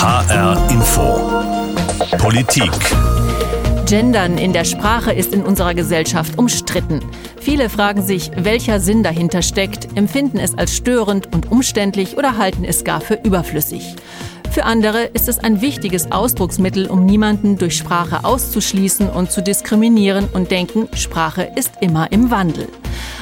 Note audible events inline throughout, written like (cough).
HR Info. Politik. Gendern in der Sprache ist in unserer Gesellschaft umstritten. Viele fragen sich, welcher Sinn dahinter steckt, empfinden es als störend und umständlich oder halten es gar für überflüssig. Für andere ist es ein wichtiges Ausdrucksmittel, um niemanden durch Sprache auszuschließen und zu diskriminieren und denken, Sprache ist immer im Wandel.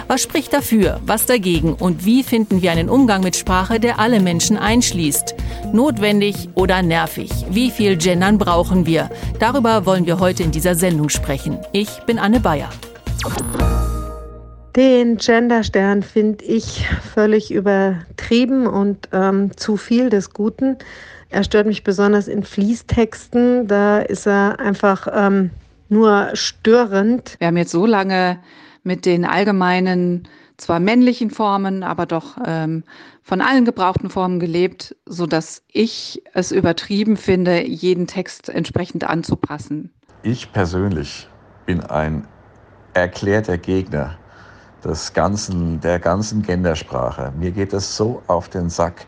Was spricht dafür, was dagegen und wie finden wir einen Umgang mit Sprache, der alle Menschen einschließt? Notwendig oder nervig? Wie viel Gendern brauchen wir? Darüber wollen wir heute in dieser Sendung sprechen. Ich bin Anne Bayer. Den Genderstern finde ich völlig übertrieben und ähm, zu viel des Guten. Er stört mich besonders in Fließtexten. Da ist er einfach ähm, nur störend. Wir haben jetzt so lange mit den allgemeinen, zwar männlichen Formen, aber doch ähm, von allen gebrauchten Formen gelebt, so dass ich es übertrieben finde, jeden Text entsprechend anzupassen. Ich persönlich bin ein erklärter Gegner des ganzen, der ganzen Gendersprache. Mir geht es so auf den Sack.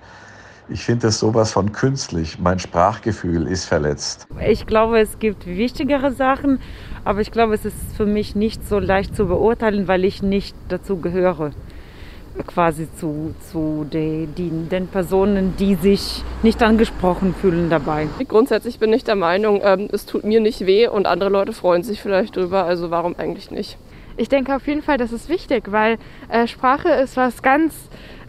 Ich finde es sowas von künstlich. Mein Sprachgefühl ist verletzt. Ich glaube, es gibt wichtigere Sachen, aber ich glaube, es ist für mich nicht so leicht zu beurteilen, weil ich nicht dazu gehöre. Quasi zu, zu den, den Personen, die sich nicht angesprochen fühlen dabei. Grundsätzlich bin ich der Meinung, ähm, es tut mir nicht weh und andere Leute freuen sich vielleicht drüber, also warum eigentlich nicht? Ich denke auf jeden Fall, das ist wichtig, weil äh, Sprache ist was ganz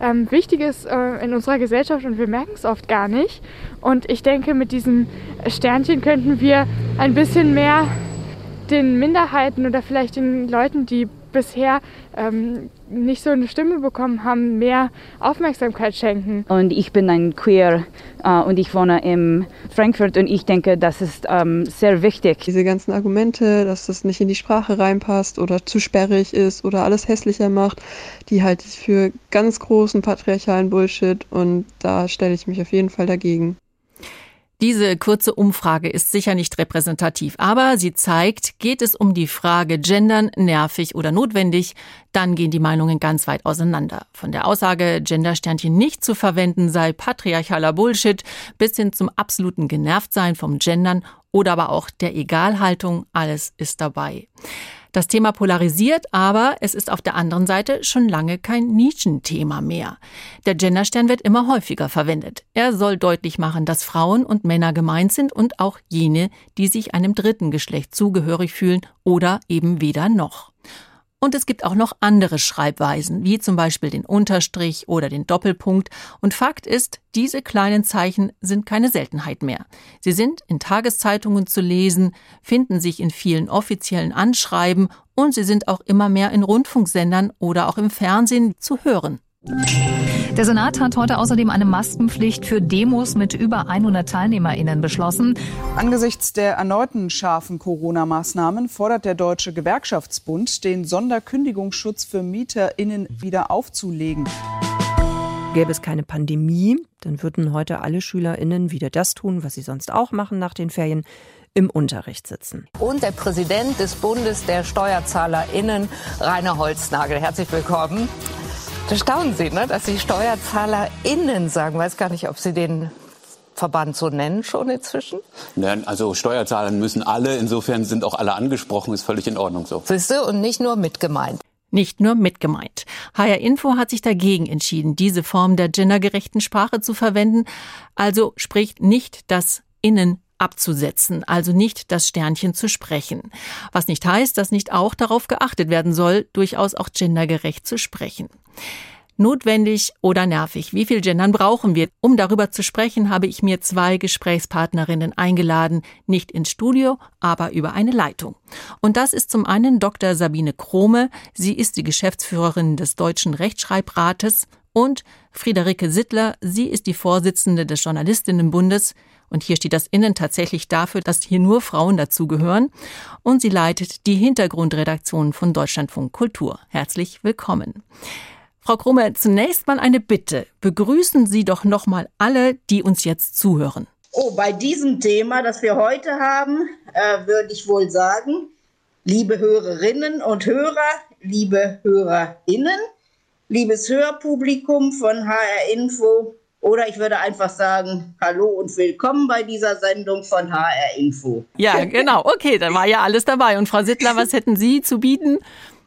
ähm, Wichtiges äh, in unserer Gesellschaft und wir merken es oft gar nicht. Und ich denke, mit diesem Sternchen könnten wir ein bisschen mehr den Minderheiten oder vielleicht den Leuten, die bisher ähm, nicht so eine Stimme bekommen haben, mehr Aufmerksamkeit schenken. Und ich bin ein Queer äh, und ich wohne in Frankfurt und ich denke, das ist ähm, sehr wichtig. Diese ganzen Argumente, dass das nicht in die Sprache reinpasst oder zu sperrig ist oder alles hässlicher macht, die halte ich für ganz großen patriarchalen Bullshit und da stelle ich mich auf jeden Fall dagegen. Diese kurze Umfrage ist sicher nicht repräsentativ, aber sie zeigt, geht es um die Frage Gendern nervig oder notwendig, dann gehen die Meinungen ganz weit auseinander. Von der Aussage, Gendersternchen nicht zu verwenden sei patriarchaler Bullshit, bis hin zum absoluten Genervtsein vom Gendern oder aber auch der Egalhaltung, alles ist dabei. Das Thema polarisiert, aber es ist auf der anderen Seite schon lange kein Nischenthema mehr. Der Genderstern wird immer häufiger verwendet. Er soll deutlich machen, dass Frauen und Männer gemeint sind und auch jene, die sich einem dritten Geschlecht zugehörig fühlen oder eben weder noch. Und es gibt auch noch andere Schreibweisen, wie zum Beispiel den Unterstrich oder den Doppelpunkt. Und Fakt ist, diese kleinen Zeichen sind keine Seltenheit mehr. Sie sind in Tageszeitungen zu lesen, finden sich in vielen offiziellen Anschreiben und sie sind auch immer mehr in Rundfunksendern oder auch im Fernsehen zu hören. Der Senat hat heute außerdem eine Maskenpflicht für Demos mit über 100 TeilnehmerInnen beschlossen. Angesichts der erneuten scharfen Corona-Maßnahmen fordert der Deutsche Gewerkschaftsbund, den Sonderkündigungsschutz für MieterInnen wieder aufzulegen. Gäbe es keine Pandemie, dann würden heute alle SchülerInnen wieder das tun, was sie sonst auch machen nach den Ferien, im Unterricht sitzen. Und der Präsident des Bundes der SteuerzahlerInnen, Rainer Holznagel. Herzlich willkommen. Da staunen Sie, ne, dass Sie SteuerzahlerInnen sagen. Ich weiß gar nicht, ob Sie den Verband so nennen schon inzwischen? Nein, also Steuerzahler müssen alle, insofern sind auch alle angesprochen, ist völlig in Ordnung so. Siehste, und nicht nur mitgemeint. Nicht nur mitgemeint. HR Info hat sich dagegen entschieden, diese Form der gendergerechten Sprache zu verwenden, also spricht nicht das Innen abzusetzen, also nicht das Sternchen zu sprechen. Was nicht heißt, dass nicht auch darauf geachtet werden soll, durchaus auch gendergerecht zu sprechen. Notwendig oder nervig? Wie viel Gendern brauchen wir? Um darüber zu sprechen, habe ich mir zwei Gesprächspartnerinnen eingeladen, nicht ins Studio, aber über eine Leitung. Und das ist zum einen Dr. Sabine Krome. Sie ist die Geschäftsführerin des Deutschen Rechtschreibrates und Friederike Sittler. Sie ist die Vorsitzende des Journalistinnenbundes. Und hier steht das Innen tatsächlich dafür, dass hier nur Frauen dazugehören. Und sie leitet die Hintergrundredaktion von Deutschlandfunk Kultur. Herzlich willkommen. Frau Krumme, zunächst mal eine Bitte. Begrüßen Sie doch noch mal alle, die uns jetzt zuhören. Oh, bei diesem Thema, das wir heute haben, äh, würde ich wohl sagen, liebe Hörerinnen und Hörer, liebe HörerInnen, liebes Hörpublikum von HR Info, Oder ich würde einfach sagen, hallo und willkommen bei dieser Sendung von HR Info. Ja, genau. Okay, da war ja alles dabei. Und Frau Sittler, was hätten Sie zu bieten?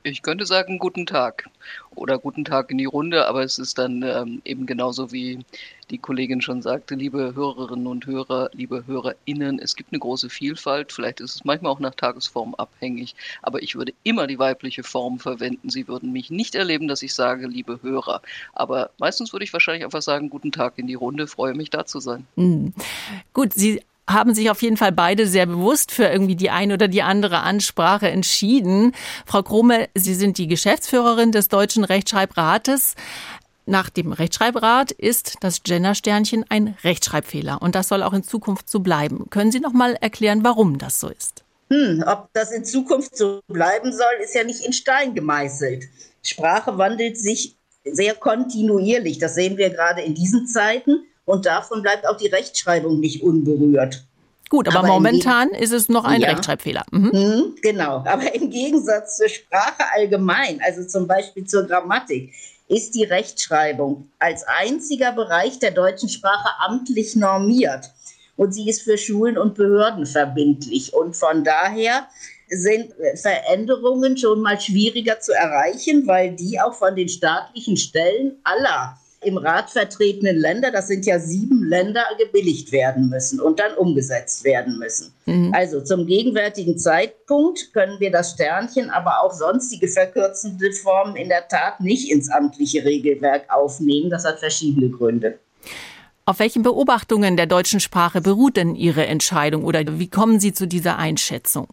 Ich könnte sagen, guten Tag oder guten Tag in die Runde, aber es ist dann ähm, eben genauso wie die Kollegin schon sagte, liebe Hörerinnen und Hörer, liebe HörerInnen, es gibt eine große Vielfalt, vielleicht ist es manchmal auch nach Tagesform abhängig, aber ich würde immer die weibliche Form verwenden. Sie würden mich nicht erleben, dass ich sage, liebe Hörer, aber meistens würde ich wahrscheinlich einfach sagen, guten Tag in die Runde, freue mich da zu sein. Mhm. Gut, Sie haben sich auf jeden Fall beide sehr bewusst für irgendwie die eine oder die andere Ansprache entschieden. Frau Krome, Sie sind die Geschäftsführerin des Deutschen Rechtschreibrates. Nach dem Rechtschreibrat ist das Gender-Sternchen ein Rechtschreibfehler und das soll auch in Zukunft so bleiben. Können Sie noch mal erklären, warum das so ist? Hm, ob das in Zukunft so bleiben soll, ist ja nicht in Stein gemeißelt. Sprache wandelt sich sehr kontinuierlich. Das sehen wir gerade in diesen Zeiten. Und davon bleibt auch die Rechtschreibung nicht unberührt. Gut, aber, aber momentan ist es noch ein ja. Rechtschreibfehler. Mhm. Genau, aber im Gegensatz zur Sprache allgemein, also zum Beispiel zur Grammatik, ist die Rechtschreibung als einziger Bereich der deutschen Sprache amtlich normiert. Und sie ist für Schulen und Behörden verbindlich. Und von daher sind Veränderungen schon mal schwieriger zu erreichen, weil die auch von den staatlichen Stellen aller im Rat vertretenen Länder, das sind ja sieben Länder, gebilligt werden müssen und dann umgesetzt werden müssen. Mhm. Also zum gegenwärtigen Zeitpunkt können wir das Sternchen, aber auch sonstige verkürzende Formen in der Tat nicht ins amtliche Regelwerk aufnehmen. Das hat verschiedene Gründe. Auf welchen Beobachtungen der deutschen Sprache beruht denn Ihre Entscheidung oder wie kommen Sie zu dieser Einschätzung?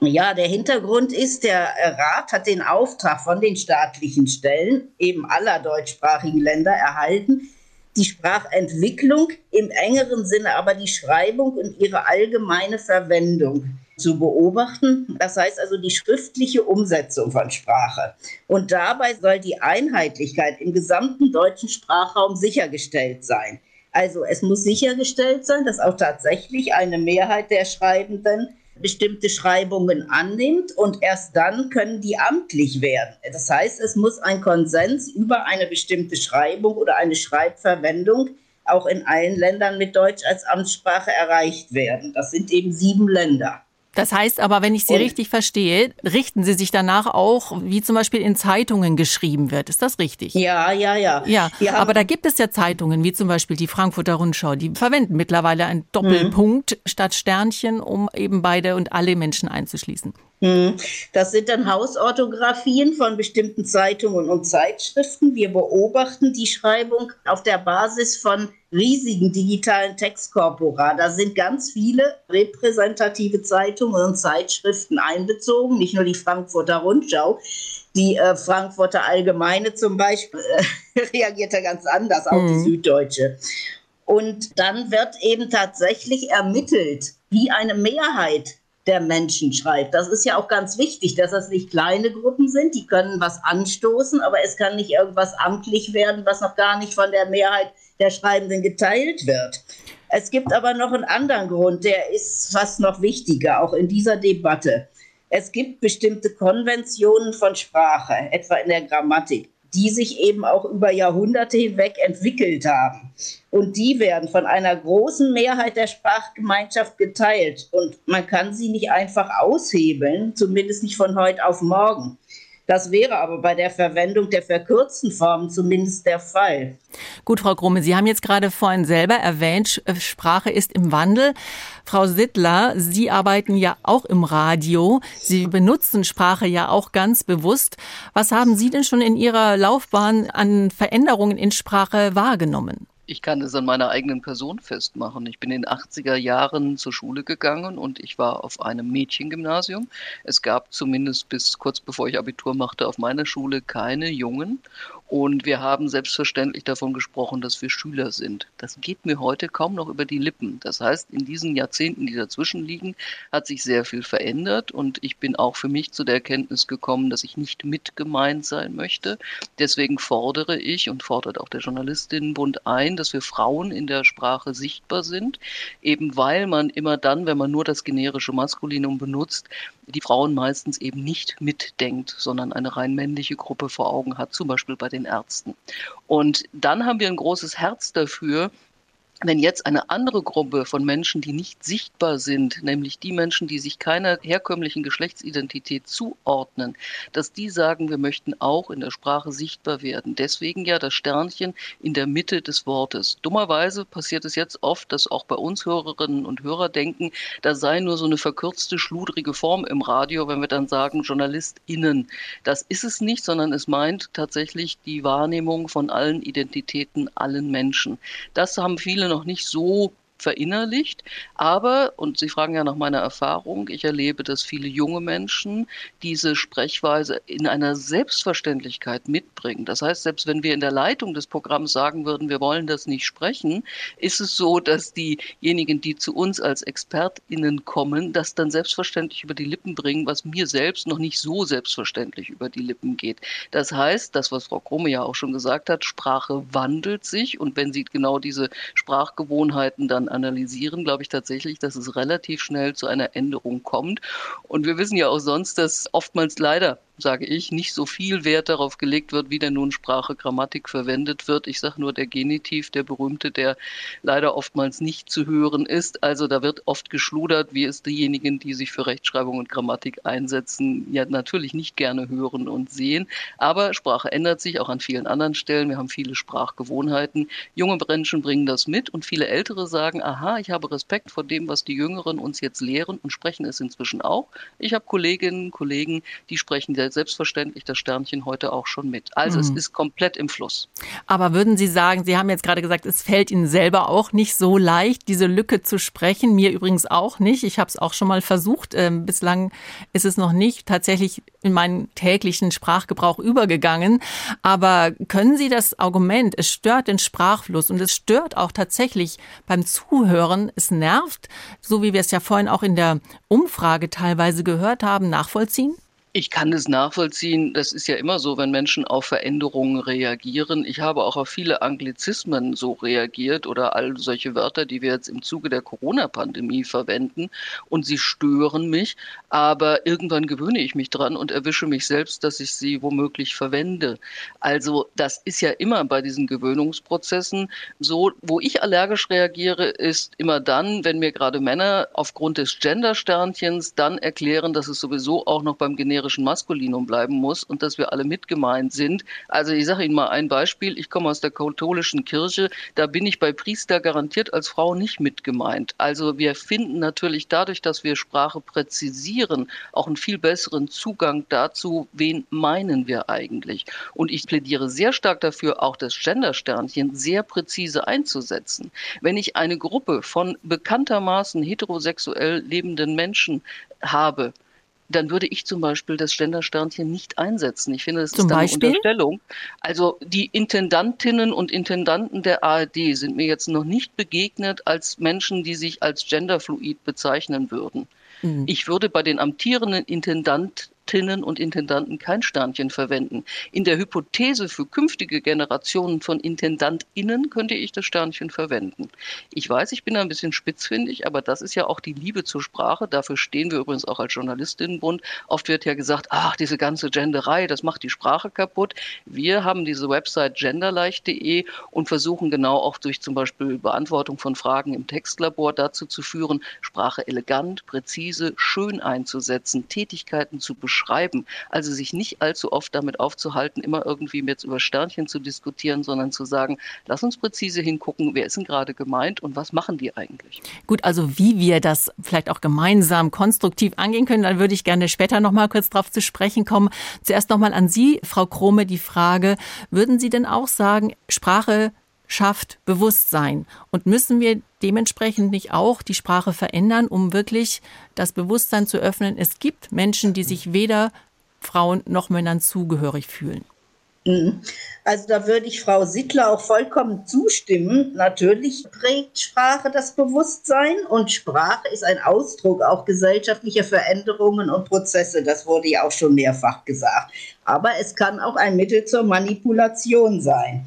Ja, der Hintergrund ist, der Rat hat den Auftrag von den staatlichen Stellen, eben aller deutschsprachigen Länder, erhalten, die Sprachentwicklung im engeren Sinne aber die Schreibung und ihre allgemeine Verwendung zu beobachten. Das heißt also die schriftliche Umsetzung von Sprache. Und dabei soll die Einheitlichkeit im gesamten deutschen Sprachraum sichergestellt sein. Also es muss sichergestellt sein, dass auch tatsächlich eine Mehrheit der Schreibenden bestimmte Schreibungen annimmt und erst dann können die amtlich werden. Das heißt, es muss ein Konsens über eine bestimmte Schreibung oder eine Schreibverwendung auch in allen Ländern mit Deutsch als Amtssprache erreicht werden. Das sind eben sieben Länder. Das heißt aber, wenn ich Sie und, richtig verstehe, richten Sie sich danach auch, wie zum Beispiel in Zeitungen geschrieben wird. Ist das richtig? Ja, ja, ja. Ja, Wir aber da gibt es ja Zeitungen, wie zum Beispiel die Frankfurter Rundschau, die verwenden mittlerweile einen Doppelpunkt mhm. statt Sternchen, um eben beide und alle Menschen einzuschließen. Mhm. Das sind dann Hausorthografien von bestimmten Zeitungen und Zeitschriften. Wir beobachten die Schreibung auf der Basis von riesigen digitalen Textkorpora. Da sind ganz viele repräsentative Zeitungen und Zeitschriften einbezogen, nicht nur die Frankfurter Rundschau. Die äh, Frankfurter Allgemeine zum Beispiel äh, (laughs) reagiert da ganz anders, auch mhm. die Süddeutsche. Und dann wird eben tatsächlich ermittelt, wie eine Mehrheit der Menschen schreibt. Das ist ja auch ganz wichtig, dass das nicht kleine Gruppen sind, die können was anstoßen, aber es kann nicht irgendwas amtlich werden, was noch gar nicht von der Mehrheit der Schreibenden geteilt wird. Es gibt aber noch einen anderen Grund, der ist fast noch wichtiger, auch in dieser Debatte. Es gibt bestimmte Konventionen von Sprache, etwa in der Grammatik, die sich eben auch über Jahrhunderte hinweg entwickelt haben. Und die werden von einer großen Mehrheit der Sprachgemeinschaft geteilt. Und man kann sie nicht einfach aushebeln, zumindest nicht von heute auf morgen. Das wäre aber bei der Verwendung der verkürzten Formen zumindest der Fall. Gut, Frau Grumme, Sie haben jetzt gerade vorhin selber erwähnt, äh, Sprache ist im Wandel. Frau Sittler, Sie arbeiten ja auch im Radio. Sie benutzen Sprache ja auch ganz bewusst. Was haben Sie denn schon in Ihrer Laufbahn an Veränderungen in Sprache wahrgenommen? Ich kann es an meiner eigenen Person festmachen. Ich bin in den 80er Jahren zur Schule gegangen und ich war auf einem Mädchengymnasium. Es gab zumindest bis kurz bevor ich Abitur machte auf meiner Schule keine Jungen. Und wir haben selbstverständlich davon gesprochen, dass wir Schüler sind. Das geht mir heute kaum noch über die Lippen. Das heißt, in diesen Jahrzehnten, die dazwischen liegen, hat sich sehr viel verändert. Und ich bin auch für mich zu der Erkenntnis gekommen, dass ich nicht mit gemeint sein möchte. Deswegen fordere ich und fordert auch der Journalistinnenbund ein, dass wir Frauen in der Sprache sichtbar sind. Eben weil man immer dann, wenn man nur das generische Maskulinum benutzt, die Frauen meistens eben nicht mitdenkt, sondern eine rein männliche Gruppe vor Augen hat, zum Beispiel bei den Ärzten. Und dann haben wir ein großes Herz dafür, wenn jetzt eine andere Gruppe von Menschen, die nicht sichtbar sind, nämlich die Menschen, die sich keiner herkömmlichen Geschlechtsidentität zuordnen, dass die sagen, wir möchten auch in der Sprache sichtbar werden. Deswegen ja das Sternchen in der Mitte des Wortes. Dummerweise passiert es jetzt oft, dass auch bei uns Hörerinnen und Hörer denken, da sei nur so eine verkürzte, schludrige Form im Radio, wenn wir dann sagen JournalistInnen. Das ist es nicht, sondern es meint tatsächlich die Wahrnehmung von allen Identitäten, allen Menschen. Das haben viele noch nicht so verinnerlicht. Aber, und Sie fragen ja nach meiner Erfahrung, ich erlebe, dass viele junge Menschen diese Sprechweise in einer Selbstverständlichkeit mitbringen. Das heißt, selbst wenn wir in der Leitung des Programms sagen würden, wir wollen das nicht sprechen, ist es so, dass diejenigen, die zu uns als ExpertInnen kommen, das dann selbstverständlich über die Lippen bringen, was mir selbst noch nicht so selbstverständlich über die Lippen geht. Das heißt, das, was Frau Krome ja auch schon gesagt hat, Sprache wandelt sich und wenn Sie genau diese Sprachgewohnheiten dann analysieren, glaube ich tatsächlich, dass es relativ schnell zu einer Änderung kommt. Und wir wissen ja auch sonst, dass oftmals leider sage ich, nicht so viel Wert darauf gelegt wird, wie denn nun Sprache, Grammatik verwendet wird. Ich sage nur der Genitiv, der berühmte, der leider oftmals nicht zu hören ist. Also da wird oft geschludert, wie es diejenigen, die sich für Rechtschreibung und Grammatik einsetzen, ja natürlich nicht gerne hören und sehen. Aber Sprache ändert sich auch an vielen anderen Stellen. Wir haben viele Sprachgewohnheiten. Junge Menschen bringen das mit und viele Ältere sagen, aha, ich habe Respekt vor dem, was die Jüngeren uns jetzt lehren und sprechen es inzwischen auch. Ich habe Kolleginnen, Kollegen, die sprechen selbstverständlich das Sternchen heute auch schon mit. Also mhm. es ist komplett im Fluss. Aber würden Sie sagen, Sie haben jetzt gerade gesagt, es fällt Ihnen selber auch nicht so leicht, diese Lücke zu sprechen. Mir übrigens auch nicht. Ich habe es auch schon mal versucht. Ähm, bislang ist es noch nicht tatsächlich in meinen täglichen Sprachgebrauch übergegangen. Aber können Sie das Argument, es stört den Sprachfluss und es stört auch tatsächlich beim Zuhören, es nervt, so wie wir es ja vorhin auch in der Umfrage teilweise gehört haben, nachvollziehen? Ich kann es nachvollziehen. Das ist ja immer so, wenn Menschen auf Veränderungen reagieren. Ich habe auch auf viele Anglizismen so reagiert oder all solche Wörter, die wir jetzt im Zuge der Corona-Pandemie verwenden. Und sie stören mich. Aber irgendwann gewöhne ich mich dran und erwische mich selbst, dass ich sie womöglich verwende. Also das ist ja immer bei diesen Gewöhnungsprozessen so. Wo ich allergisch reagiere, ist immer dann, wenn mir gerade Männer aufgrund des Gender-Sternchens dann erklären, dass es sowieso auch noch beim generischen generischen Maskulinum bleiben muss und dass wir alle mitgemeint sind. Also ich sage Ihnen mal ein Beispiel. Ich komme aus der katholischen Kirche. Da bin ich bei Priester garantiert als Frau nicht mitgemeint. Also wir finden natürlich dadurch, dass wir Sprache präzisieren, auch einen viel besseren Zugang dazu, wen meinen wir eigentlich. Und ich plädiere sehr stark dafür, auch das Gendersternchen sehr präzise einzusetzen. Wenn ich eine Gruppe von bekanntermaßen heterosexuell lebenden Menschen habe, dann würde ich zum Beispiel das Gendersternchen nicht einsetzen. Ich finde, das zum ist eine? Unterstellung. Also die Intendantinnen und Intendanten der ARD sind mir jetzt noch nicht begegnet als Menschen, die sich als genderfluid bezeichnen würden. Mhm. Ich würde bei den amtierenden Intendant Intendantinnen und Intendanten kein Sternchen verwenden. In der Hypothese für künftige Generationen von IntendantInnen könnte ich das Sternchen verwenden. Ich weiß, ich bin ein bisschen spitzfindig, aber das ist ja auch die Liebe zur Sprache. Dafür stehen wir übrigens auch als Journalistinnenbund. Oft wird ja gesagt, ach, diese ganze Genderei, das macht die Sprache kaputt. Wir haben diese Website genderleicht.de und versuchen genau auch durch zum Beispiel Beantwortung von Fragen im Textlabor dazu zu führen, Sprache elegant, präzise, schön einzusetzen, Tätigkeiten zu beschreiben beschreiben. Also sich nicht allzu oft damit aufzuhalten, immer irgendwie jetzt über Sternchen zu diskutieren, sondern zu sagen, lass uns präzise hingucken, wer ist denn gerade gemeint und was machen die eigentlich? Gut, also wie wir das vielleicht auch gemeinsam konstruktiv angehen können, dann würde ich gerne später noch mal kurz darauf zu sprechen kommen. Zuerst noch mal an Sie, Frau Krome, die Frage, würden Sie denn auch sagen, Sprache schafft Bewusstsein. Und müssen wir dementsprechend nicht auch die Sprache verändern, um wirklich das Bewusstsein zu öffnen? Es gibt Menschen, die sich weder Frauen noch Männern zugehörig fühlen. Mhm. Also da würde ich Frau Sittler auch vollkommen zustimmen. Natürlich prägt Sprache das Bewusstsein und Sprache ist ein Ausdruck auch gesellschaftlicher Veränderungen und Prozesse. Das wurde ja auch schon mehrfach gesagt. Aber es kann auch ein Mittel zur Manipulation sein.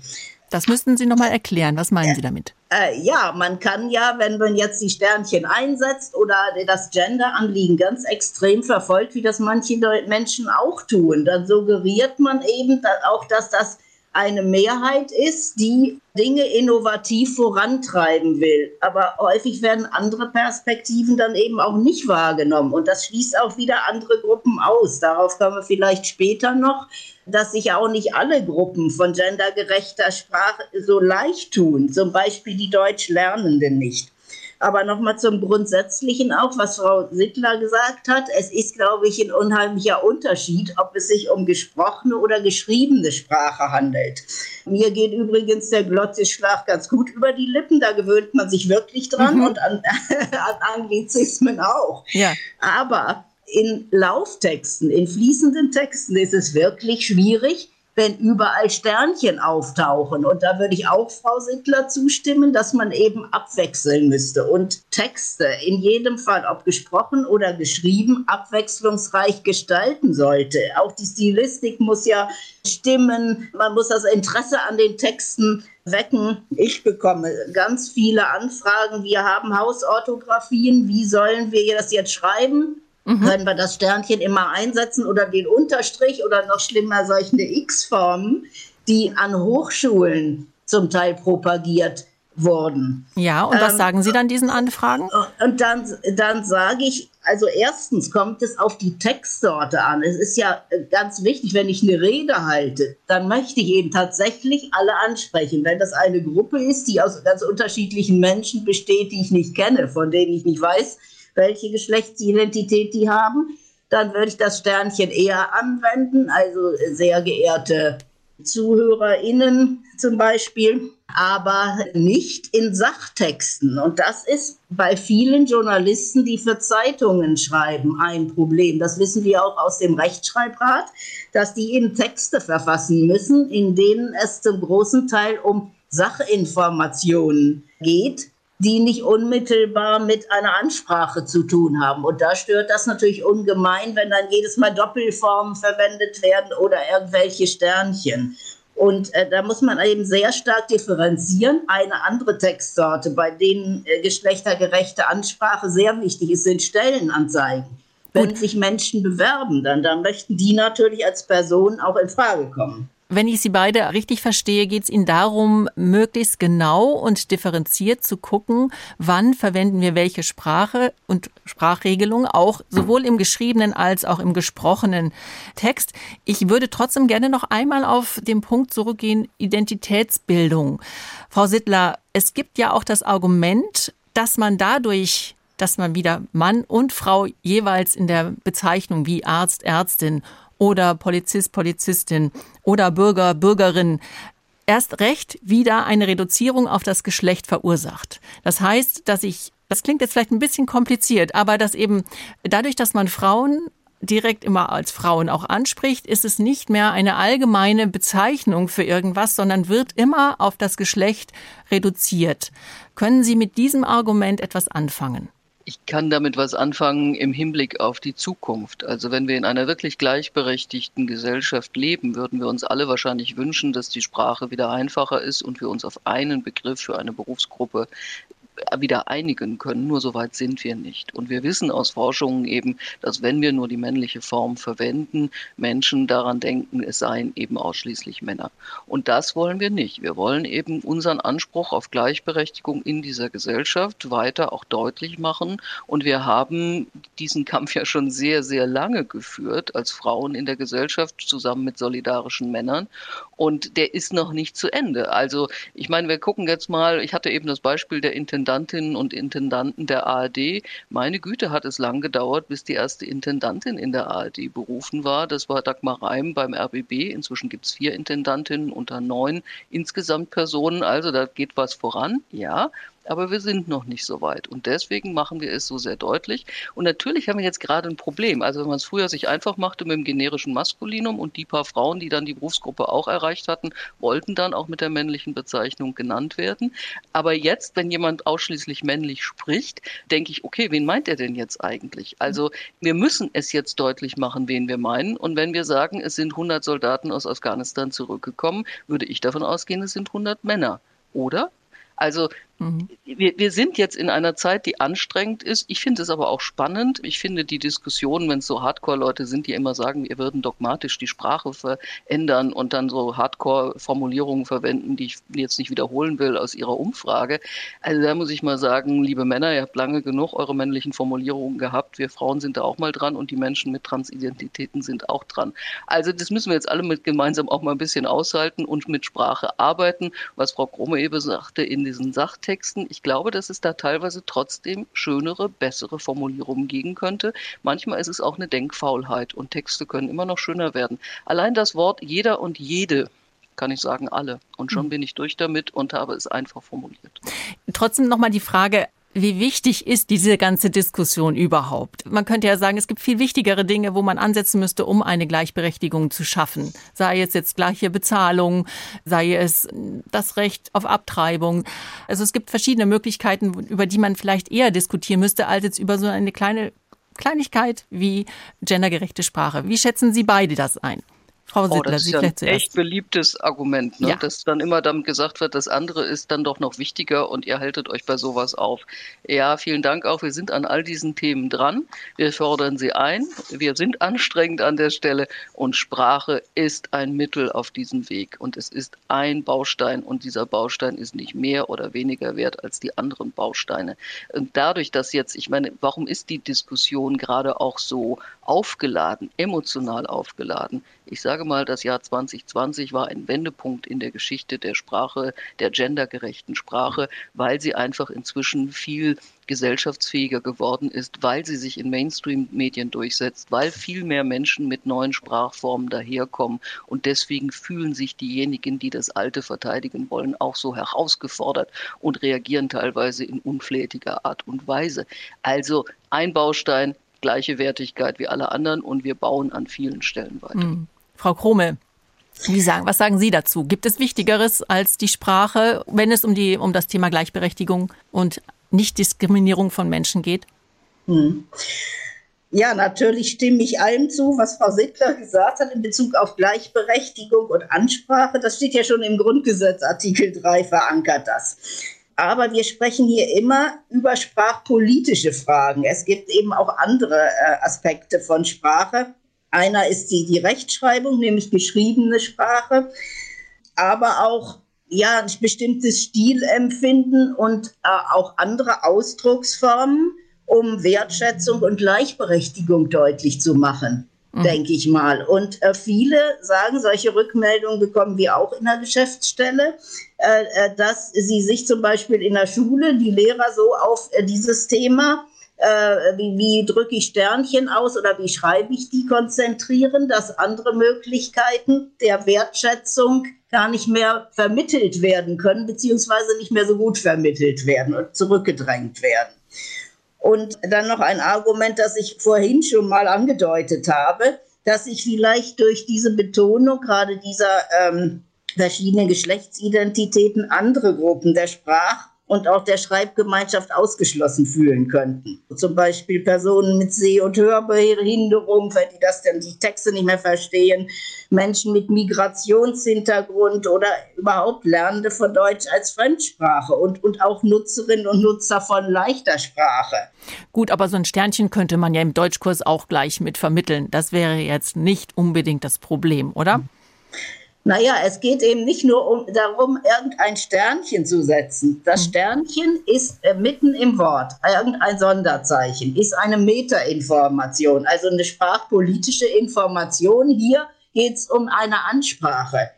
Das müssten Sie noch mal erklären. Was meinen Sie damit? Äh, ja, man kann ja, wenn man jetzt die Sternchen einsetzt oder das Gender-Anliegen ganz extrem verfolgt, wie das manche Menschen auch tun, dann suggeriert man eben auch, dass das eine Mehrheit ist, die Dinge innovativ vorantreiben will. Aber häufig werden andere Perspektiven dann eben auch nicht wahrgenommen. Und das schließt auch wieder andere Gruppen aus. Darauf kommen wir vielleicht später noch, dass sich auch nicht alle Gruppen von gendergerechter Sprache so leicht tun. Zum Beispiel die Deutschlernenden nicht. Aber nochmal zum Grundsätzlichen auch, was Frau Sittler gesagt hat. Es ist, glaube ich, ein unheimlicher Unterschied, ob es sich um gesprochene oder geschriebene Sprache handelt. Mir geht übrigens der Glottisschlag ganz gut über die Lippen. Da gewöhnt man sich wirklich dran mhm. und an, (laughs) an Anglizismen auch. Ja. Aber in Lauftexten, in fließenden Texten ist es wirklich schwierig, wenn überall Sternchen auftauchen. Und da würde ich auch Frau Sittler zustimmen, dass man eben abwechseln müsste und Texte in jedem Fall, ob gesprochen oder geschrieben, abwechslungsreich gestalten sollte. Auch die Stilistik muss ja stimmen, man muss das Interesse an den Texten wecken. Ich bekomme ganz viele Anfragen. Wir haben Hausorthografien. Wie sollen wir das jetzt schreiben? Mhm. Können wir das Sternchen immer einsetzen oder den Unterstrich oder noch schlimmer solche X-Formen, die an Hochschulen zum Teil propagiert wurden. Ja, und was ähm, sagen Sie dann diesen Anfragen? Und dann, dann sage ich, also erstens kommt es auf die Textsorte an. Es ist ja ganz wichtig, wenn ich eine Rede halte, dann möchte ich eben tatsächlich alle ansprechen. Wenn das eine Gruppe ist, die aus ganz unterschiedlichen Menschen besteht, die ich nicht kenne, von denen ich nicht weiß, welche Geschlechtsidentität die haben, dann würde ich das Sternchen eher anwenden. Also sehr geehrte ZuhörerInnen zum Beispiel, aber nicht in Sachtexten. Und das ist bei vielen Journalisten, die für Zeitungen schreiben, ein Problem. Das wissen wir auch aus dem Rechtschreibrat, dass die eben Texte verfassen müssen, in denen es zum großen Teil um Sachinformationen geht die nicht unmittelbar mit einer Ansprache zu tun haben. Und da stört das natürlich ungemein, wenn dann jedes Mal Doppelformen verwendet werden oder irgendwelche Sternchen. Und äh, da muss man eben sehr stark differenzieren. Eine andere Textsorte, bei denen äh, geschlechtergerechte Ansprache sehr wichtig ist, sind Stellenanzeigen. Wenn Gut. sich Menschen bewerben, dann, dann möchten die natürlich als Person auch in Frage kommen. Wenn ich Sie beide richtig verstehe, geht es Ihnen darum, möglichst genau und differenziert zu gucken, wann verwenden wir welche Sprache und Sprachregelung, auch sowohl im geschriebenen als auch im gesprochenen Text. Ich würde trotzdem gerne noch einmal auf den Punkt zurückgehen, Identitätsbildung. Frau Sittler, es gibt ja auch das Argument, dass man dadurch dass man wieder Mann und Frau jeweils in der Bezeichnung wie Arzt, Ärztin oder Polizist, Polizistin oder Bürger, Bürgerin erst recht wieder eine Reduzierung auf das Geschlecht verursacht. Das heißt, dass ich, das klingt jetzt vielleicht ein bisschen kompliziert, aber dass eben dadurch, dass man Frauen direkt immer als Frauen auch anspricht, ist es nicht mehr eine allgemeine Bezeichnung für irgendwas, sondern wird immer auf das Geschlecht reduziert. Können Sie mit diesem Argument etwas anfangen? Ich kann damit was anfangen im Hinblick auf die Zukunft. Also wenn wir in einer wirklich gleichberechtigten Gesellschaft leben, würden wir uns alle wahrscheinlich wünschen, dass die Sprache wieder einfacher ist und wir uns auf einen Begriff für eine Berufsgruppe wieder einigen können. Nur so weit sind wir nicht. Und wir wissen aus Forschungen eben, dass wenn wir nur die männliche Form verwenden, Menschen daran denken, es seien eben ausschließlich Männer. Und das wollen wir nicht. Wir wollen eben unseren Anspruch auf Gleichberechtigung in dieser Gesellschaft weiter auch deutlich machen. Und wir haben diesen Kampf ja schon sehr, sehr lange geführt als Frauen in der Gesellschaft zusammen mit solidarischen Männern. Und der ist noch nicht zu Ende. Also ich meine, wir gucken jetzt mal, ich hatte eben das Beispiel der Intendanten Intendantinnen und Intendanten der ARD. Meine Güte, hat es lang gedauert, bis die erste Intendantin in der ARD berufen war. Das war Dagmar Reim beim RBB. Inzwischen gibt es vier Intendantinnen unter neun insgesamt Personen. Also da geht was voran, ja aber wir sind noch nicht so weit. Und deswegen machen wir es so sehr deutlich. Und natürlich haben wir jetzt gerade ein Problem. Also wenn man es früher sich einfach machte mit dem generischen Maskulinum und die paar Frauen, die dann die Berufsgruppe auch erreicht hatten, wollten dann auch mit der männlichen Bezeichnung genannt werden. Aber jetzt, wenn jemand ausschließlich männlich spricht, denke ich, okay, wen meint er denn jetzt eigentlich? Also wir müssen es jetzt deutlich machen, wen wir meinen. Und wenn wir sagen, es sind 100 Soldaten aus Afghanistan zurückgekommen, würde ich davon ausgehen, es sind 100 Männer. Oder? Also Mhm. Wir, wir sind jetzt in einer Zeit, die anstrengend ist. Ich finde es aber auch spannend. Ich finde die Diskussion, wenn es so Hardcore-Leute sind, die immer sagen, wir würden dogmatisch die Sprache verändern und dann so Hardcore-Formulierungen verwenden, die ich jetzt nicht wiederholen will aus ihrer Umfrage. Also da muss ich mal sagen, liebe Männer, ihr habt lange genug eure männlichen Formulierungen gehabt. Wir Frauen sind da auch mal dran und die Menschen mit Transidentitäten sind auch dran. Also das müssen wir jetzt alle mit gemeinsam auch mal ein bisschen aushalten und mit Sprache arbeiten. Was Frau Krome eben sagte in diesen Sachtexten, ich glaube, dass es da teilweise trotzdem schönere, bessere Formulierungen geben könnte. Manchmal ist es auch eine Denkfaulheit und Texte können immer noch schöner werden. Allein das Wort jeder und jede kann ich sagen, alle. Und schon hm. bin ich durch damit und habe es einfach formuliert. Trotzdem nochmal die Frage, wie wichtig ist diese ganze Diskussion überhaupt? Man könnte ja sagen, es gibt viel wichtigere Dinge, wo man ansetzen müsste, um eine Gleichberechtigung zu schaffen. Sei es jetzt gleiche Bezahlung, sei es das Recht auf Abtreibung. Also es gibt verschiedene Möglichkeiten, über die man vielleicht eher diskutieren müsste, als jetzt über so eine kleine Kleinigkeit wie gendergerechte Sprache. Wie schätzen Sie beide das ein? Frau Sittler, oh, das ist ja ein echt beliebtes Argument, ne? ja. dass dann immer damit gesagt wird, das andere ist dann doch noch wichtiger und ihr haltet euch bei sowas auf. Ja, vielen Dank auch. Wir sind an all diesen Themen dran. Wir fordern sie ein. Wir sind anstrengend an der Stelle und Sprache ist ein Mittel auf diesem Weg und es ist ein Baustein und dieser Baustein ist nicht mehr oder weniger wert als die anderen Bausteine. Und dadurch, dass jetzt, ich meine, warum ist die Diskussion gerade auch so aufgeladen, emotional aufgeladen? Ich sage mal, das Jahr 2020 war ein Wendepunkt in der Geschichte der Sprache, der gendergerechten Sprache, weil sie einfach inzwischen viel gesellschaftsfähiger geworden ist, weil sie sich in Mainstream-Medien durchsetzt, weil viel mehr Menschen mit neuen Sprachformen daherkommen. Und deswegen fühlen sich diejenigen, die das Alte verteidigen wollen, auch so herausgefordert und reagieren teilweise in unflätiger Art und Weise. Also ein Baustein, gleiche Wertigkeit wie alle anderen und wir bauen an vielen Stellen weiter. Mhm. Frau Krome, wie sagen, was sagen Sie dazu? Gibt es Wichtigeres als die Sprache, wenn es um, die, um das Thema Gleichberechtigung und Nichtdiskriminierung von Menschen geht? Hm. Ja, natürlich stimme ich allem zu, was Frau Sittler gesagt hat in Bezug auf Gleichberechtigung und Ansprache. Das steht ja schon im Grundgesetz, Artikel 3 verankert das. Aber wir sprechen hier immer über sprachpolitische Fragen. Es gibt eben auch andere äh, Aspekte von Sprache. Einer ist die, die Rechtschreibung, nämlich geschriebene Sprache, aber auch ja, ein bestimmtes Stilempfinden und äh, auch andere Ausdrucksformen, um Wertschätzung und Gleichberechtigung deutlich zu machen, mhm. denke ich mal. Und äh, viele sagen, solche Rückmeldungen bekommen wir auch in der Geschäftsstelle, äh, äh dass sie sich zum Beispiel in der Schule, die Lehrer so auf äh, dieses Thema äh, wie, wie drücke ich Sternchen aus oder wie schreibe ich die konzentrieren, dass andere Möglichkeiten der Wertschätzung gar nicht mehr vermittelt werden können, beziehungsweise nicht mehr so gut vermittelt werden und zurückgedrängt werden. Und dann noch ein Argument, das ich vorhin schon mal angedeutet habe, dass sich vielleicht durch diese Betonung gerade dieser ähm, verschiedenen Geschlechtsidentitäten andere Gruppen der Sprach- und auch der Schreibgemeinschaft ausgeschlossen fühlen könnten. Zum Beispiel Personen mit Seh- und Hörbehinderung, weil die das dann die Texte nicht mehr verstehen, Menschen mit Migrationshintergrund oder überhaupt Lernende von Deutsch als Fremdsprache und, und auch Nutzerinnen und Nutzer von leichter Sprache. Gut, aber so ein Sternchen könnte man ja im Deutschkurs auch gleich mit vermitteln. Das wäre jetzt nicht unbedingt das Problem, oder? Naja, es geht eben nicht nur um, darum, irgendein Sternchen zu setzen. Das hm. Sternchen ist äh, mitten im Wort, irgendein Sonderzeichen, ist eine Metainformation, also eine sprachpolitische Information. Hier geht es um eine Ansprache.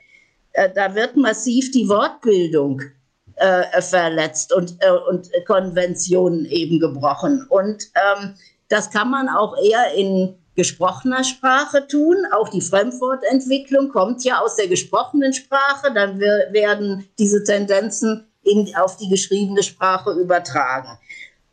Äh, da wird massiv die Wortbildung äh, verletzt und, äh, und Konventionen eben gebrochen. Und ähm, das kann man auch eher in gesprochener Sprache tun. Auch die Fremdwortentwicklung kommt ja aus der gesprochenen Sprache. Dann werden diese Tendenzen in, auf die geschriebene Sprache übertragen.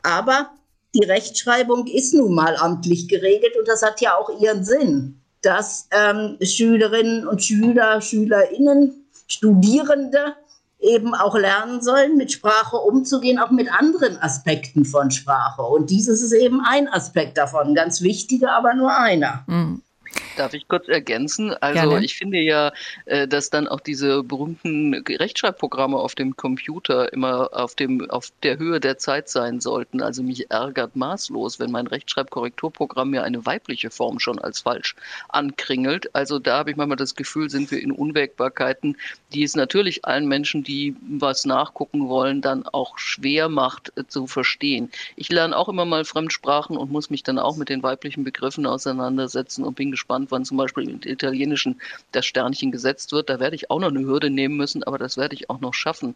Aber die Rechtschreibung ist nun mal amtlich geregelt und das hat ja auch ihren Sinn, dass ähm, Schülerinnen und Schüler, Schülerinnen, Studierende eben auch lernen sollen, mit Sprache umzugehen, auch mit anderen Aspekten von Sprache. Und dieses ist eben ein Aspekt davon, ganz wichtiger, aber nur einer. Mhm. Darf ich kurz ergänzen? Also Gerne. ich finde ja, äh, dass dann auch diese berühmten Rechtschreibprogramme auf dem Computer immer auf dem auf der Höhe der Zeit sein sollten. Also mich ärgert maßlos, wenn mein Rechtschreibkorrekturprogramm mir eine weibliche Form schon als falsch ankringelt. Also da habe ich manchmal das Gefühl, sind wir in Unwägbarkeiten, die es natürlich allen Menschen, die was nachgucken wollen, dann auch schwer macht äh, zu verstehen. Ich lerne auch immer mal Fremdsprachen und muss mich dann auch mit den weiblichen Begriffen auseinandersetzen und bin gespannt, wann zum Beispiel im Italienischen das Sternchen gesetzt wird. Da werde ich auch noch eine Hürde nehmen müssen, aber das werde ich auch noch schaffen.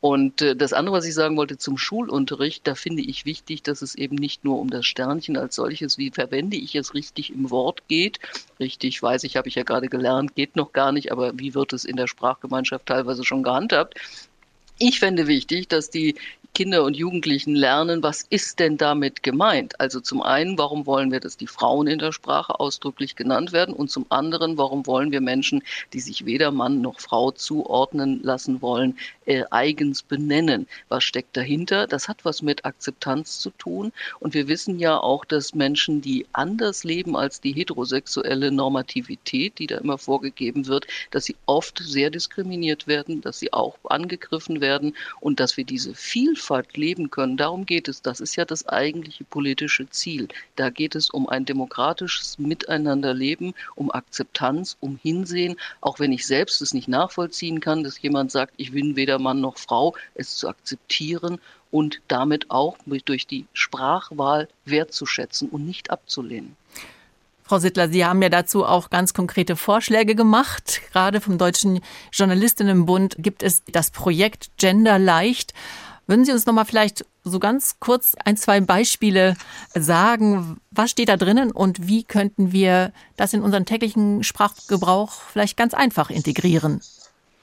Und äh, das andere, was ich sagen wollte zum Schulunterricht, da finde ich wichtig, dass es eben nicht nur um das Sternchen als solches, wie verwende ich es richtig im Wort geht. Richtig, weiß ich, habe ich ja gerade gelernt, geht noch gar nicht, aber wie wird es in der Sprachgemeinschaft teilweise schon gehandhabt? Ich fände wichtig, dass die Kinder und Jugendlichen lernen, was ist denn damit gemeint? Also zum einen, warum wollen wir, dass die Frauen in der Sprache ausdrücklich genannt werden? Und zum anderen, warum wollen wir Menschen, die sich weder Mann noch Frau zuordnen lassen wollen, äh, eigens benennen? Was steckt dahinter? Das hat was mit Akzeptanz zu tun. Und wir wissen ja auch, dass Menschen, die anders leben als die heterosexuelle Normativität, die da immer vorgegeben wird, dass sie oft sehr diskriminiert werden, dass sie auch angegriffen werden und dass wir diese Vielfalt leben können. Darum geht es. Das ist ja das eigentliche politische Ziel. Da geht es um ein demokratisches Miteinanderleben, um Akzeptanz, um Hinsehen, auch wenn ich selbst es nicht nachvollziehen kann, dass jemand sagt, ich bin weder Mann noch Frau, es zu akzeptieren und damit auch durch die Sprachwahl wertzuschätzen und nicht abzulehnen. Frau Sittler, Sie haben ja dazu auch ganz konkrete Vorschläge gemacht. Gerade vom Deutschen Journalistinnenbund gibt es das Projekt Gender leicht. Würden Sie uns noch mal vielleicht so ganz kurz ein, zwei Beispiele sagen? Was steht da drinnen und wie könnten wir das in unseren täglichen Sprachgebrauch vielleicht ganz einfach integrieren?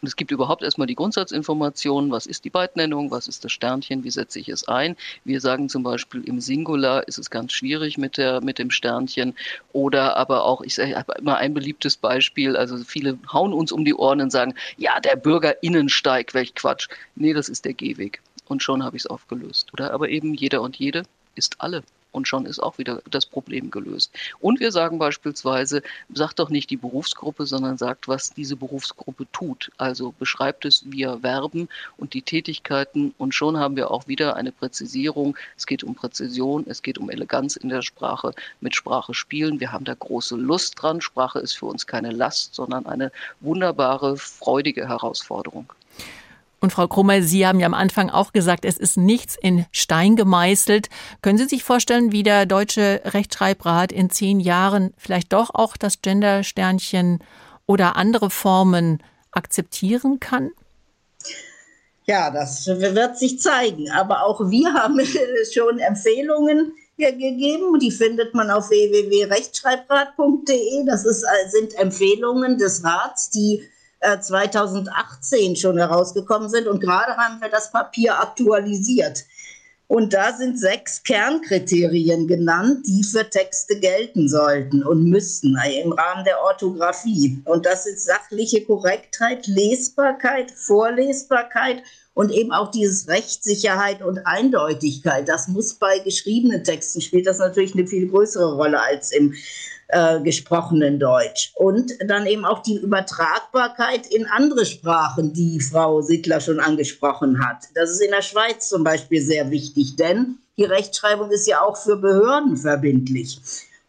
Es gibt überhaupt erstmal die Grundsatzinformationen, was ist die Beidnennung, was ist das Sternchen, wie setze ich es ein. Wir sagen zum Beispiel im Singular ist es ganz schwierig mit, der, mit dem Sternchen. Oder aber auch, ich habe immer ein beliebtes Beispiel, also viele hauen uns um die Ohren und sagen, ja, der Bürgerinnensteig, welch Quatsch. Nee, das ist der Gehweg. Und schon habe ich es aufgelöst. Oder aber eben jeder und jede ist alle und schon ist auch wieder das Problem gelöst. Und wir sagen beispielsweise, sagt doch nicht die Berufsgruppe, sondern sagt, was diese Berufsgruppe tut. Also beschreibt es via Verben und die Tätigkeiten und schon haben wir auch wieder eine Präzisierung. Es geht um Präzision, es geht um Eleganz in der Sprache, mit Sprache spielen. Wir haben da große Lust dran. Sprache ist für uns keine Last, sondern eine wunderbare, freudige Herausforderung. Und Frau Krummer, Sie haben ja am Anfang auch gesagt, es ist nichts in Stein gemeißelt. Können Sie sich vorstellen, wie der Deutsche Rechtschreibrat in zehn Jahren vielleicht doch auch das Gender-Sternchen oder andere Formen akzeptieren kann? Ja, das wird sich zeigen. Aber auch wir haben (laughs) schon Empfehlungen gegeben. Die findet man auf www.rechtschreibrat.de. Das ist, sind Empfehlungen des Rats, die 2018 äh, schon herausgekommen sind. Und gerade haben wir das Papier aktualisiert. Und da sind sechs Kernkriterien genannt, die für Texte gelten sollten und müssten äh, im Rahmen der Orthographie. Und das ist sachliche Korrektheit, Lesbarkeit, Vorlesbarkeit und eben auch dieses Rechtssicherheit und Eindeutigkeit. Das muss bei geschriebenen Texten spielt das natürlich eine viel größere Rolle als im äh, gesprochenen Deutsch. Und dann eben auch die Übertragbarkeit in andere Sprachen, die Frau Sittler schon angesprochen hat. Das ist in der Schweiz zum Beispiel sehr wichtig, denn die Rechtschreibung ist ja auch für Behörden verbindlich.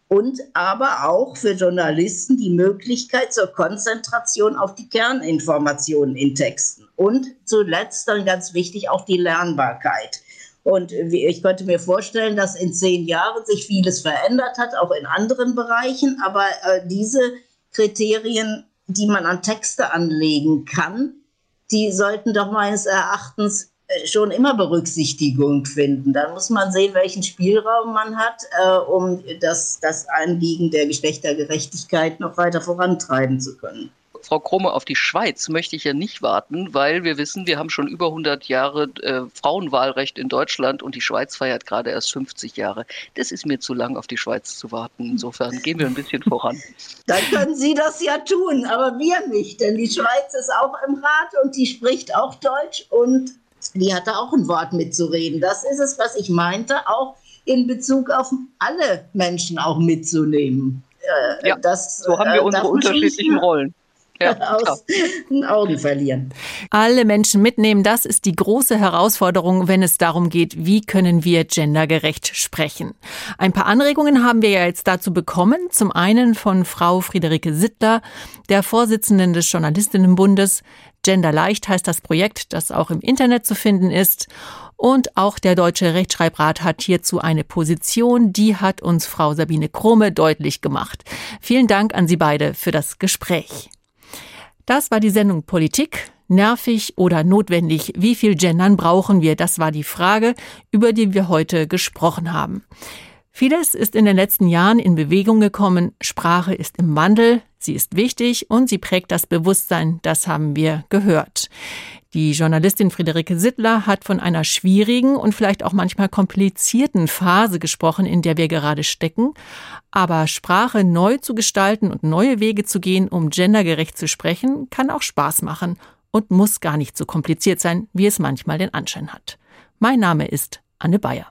Und aber auch für Journalisten die Möglichkeit zur Konzentration auf die Kerninformationen in Texten. Und zuletzt dann ganz wichtig auch die Lernbarkeit. Und ich könnte mir vorstellen, dass in zehn Jahren sich vieles verändert hat, auch in anderen Bereichen. Aber äh, diese Kriterien, die man an Texte anlegen kann, die sollten doch meines Erachtens äh, schon immer Berücksichtigung finden. Da muss man sehen, welchen Spielraum man hat, äh, um das, das Anliegen der Geschlechtergerechtigkeit noch weiter vorantreiben zu können. Frau Krumme, auf die Schweiz möchte ich ja nicht warten, weil wir wissen, wir haben schon über 100 Jahre äh, Frauenwahlrecht in Deutschland und die Schweiz feiert gerade erst 50 Jahre. Das ist mir zu lang, auf die Schweiz zu warten. Insofern gehen wir ein bisschen voran. (laughs) Dann können Sie das ja tun, aber wir nicht, denn die Schweiz ist auch im Rat und die spricht auch Deutsch und die hat da auch ein Wort mitzureden. Das ist es, was ich meinte, auch in Bezug auf alle Menschen auch mitzunehmen äh, ja, das, so haben wir unsere unterschiedlichen Rollen ja, (laughs) aus den Augen verlieren. Alle Menschen mitnehmen, das ist die große Herausforderung, wenn es darum geht, wie können wir gendergerecht sprechen. Ein paar Anregungen haben wir ja jetzt dazu bekommen. Zum einen von Frau Friederike Sittler, der Vorsitzenden des Journalistinnenbundes. Gender Leicht heißt das Projekt, das auch im Internet zu finden ist. Und auch der Deutsche Rechtschreibrat hat hierzu eine Position, die hat uns Frau Sabine Krome deutlich gemacht. Vielen Dank an Sie beide für das Gespräch. Das war die Sendung Politik. Nervig oder notwendig? Wie viel Gendern brauchen wir? Das war die Frage, über die wir heute gesprochen haben. Vieles ist in den letzten Jahren in Bewegung gekommen. Sprache ist im Wandel, sie ist wichtig und sie prägt das Bewusstsein. Das haben wir gehört. Die Journalistin Friederike Sittler hat von einer schwierigen und vielleicht auch manchmal komplizierten Phase gesprochen, in der wir gerade stecken. Aber Sprache neu zu gestalten und neue Wege zu gehen, um gendergerecht zu sprechen, kann auch Spaß machen und muss gar nicht so kompliziert sein, wie es manchmal den Anschein hat. Mein Name ist Anne Bayer.